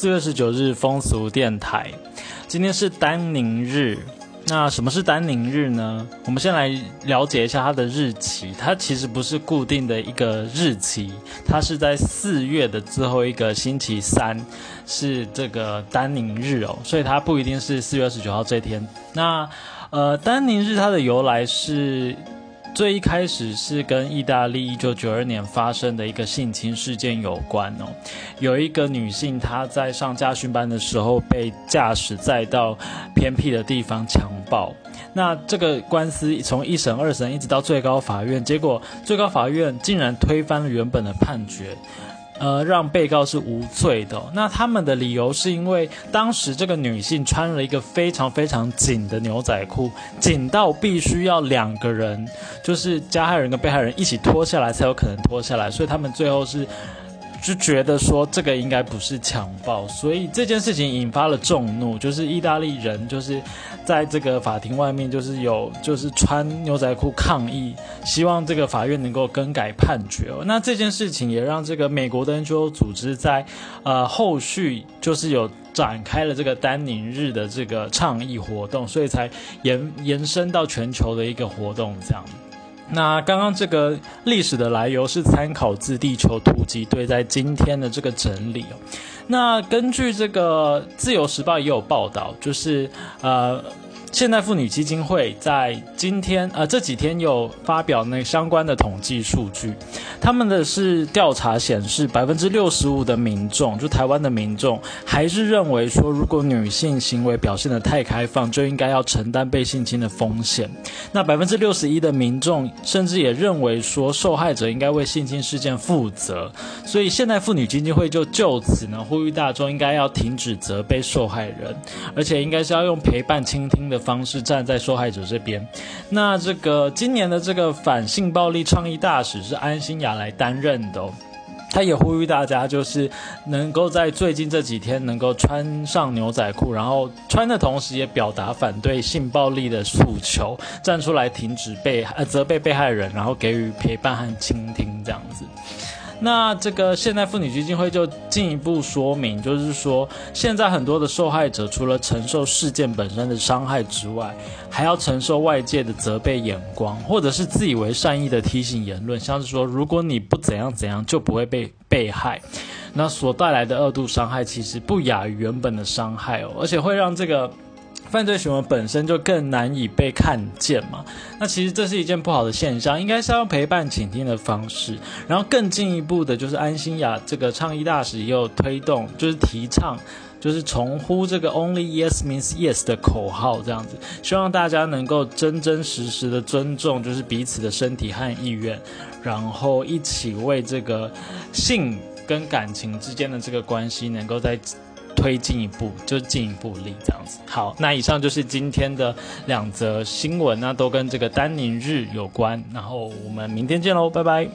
四月十九日风俗电台，今天是丹宁日。那什么是丹宁日呢？我们先来了解一下它的日期。它其实不是固定的一个日期，它是在四月的最后一个星期三，是这个丹宁日哦。所以它不一定是四月二十九号这天。那呃，丹宁日它的由来是。最一开始是跟意大利一九九二年发生的一个性侵事件有关哦，有一个女性她在上家训班的时候被驾驶载到偏僻的地方强暴，那这个官司从一审、二审一直到最高法院，结果最高法院竟然推翻了原本的判决。呃，让被告是无罪的。那他们的理由是因为当时这个女性穿了一个非常非常紧的牛仔裤，紧到必须要两个人，就是加害人跟被害人一起脱下来才有可能脱下来，所以他们最后是。就觉得说这个应该不是强暴，所以这件事情引发了众怒，就是意大利人就是在这个法庭外面就是有就是穿牛仔裤抗议，希望这个法院能够更改判决哦。那这件事情也让这个美国的 NGO 组织在呃后续就是有展开了这个丹宁日的这个倡议活动，所以才延延伸到全球的一个活动这样。那刚刚这个历史的来由是参考自地球突击队在今天的这个整理哦。那根据这个自由时报也有报道，就是呃。现代妇女基金会在今天呃这几天有发表那相关的统计数据，他们的是调查显示，百分之六十五的民众，就台湾的民众，还是认为说，如果女性行为表现的太开放，就应该要承担被性侵的风险。那百分之六十一的民众，甚至也认为说，受害者应该为性侵事件负责。所以现代妇女基金会就就此呢，呼吁大众应该要停止责备受害人，而且应该是要用陪伴倾听的。方式站在受害者这边，那这个今年的这个反性暴力倡议大使是安心雅来担任的，他也呼吁大家就是能够在最近这几天能够穿上牛仔裤，然后穿的同时也表达反对性暴力的诉求，站出来停止被呃责备被害人，然后给予陪伴和倾听这样子。那这个现代妇女基金会就进一步说明，就是说，现在很多的受害者除了承受事件本身的伤害之外，还要承受外界的责备眼光，或者是自以为善意的提醒言论，像是说，如果你不怎样怎样，就不会被被害，那所带来的二度伤害其实不亚于原本的伤害哦，而且会让这个。犯罪行为本身就更难以被看见嘛，那其实这是一件不好的现象，应该是要用陪伴倾听的方式，然后更进一步的，就是安心雅这个倡议大使也有推动，就是提倡，就是重呼这个 Only Yes Means Yes 的口号，这样子，希望大家能够真真实实的尊重，就是彼此的身体和意愿，然后一起为这个性跟感情之间的这个关系能够在。推进一步，就进一步力这样子。好，那以上就是今天的两则新闻，那都跟这个丹宁日有关。然后我们明天见喽，拜拜。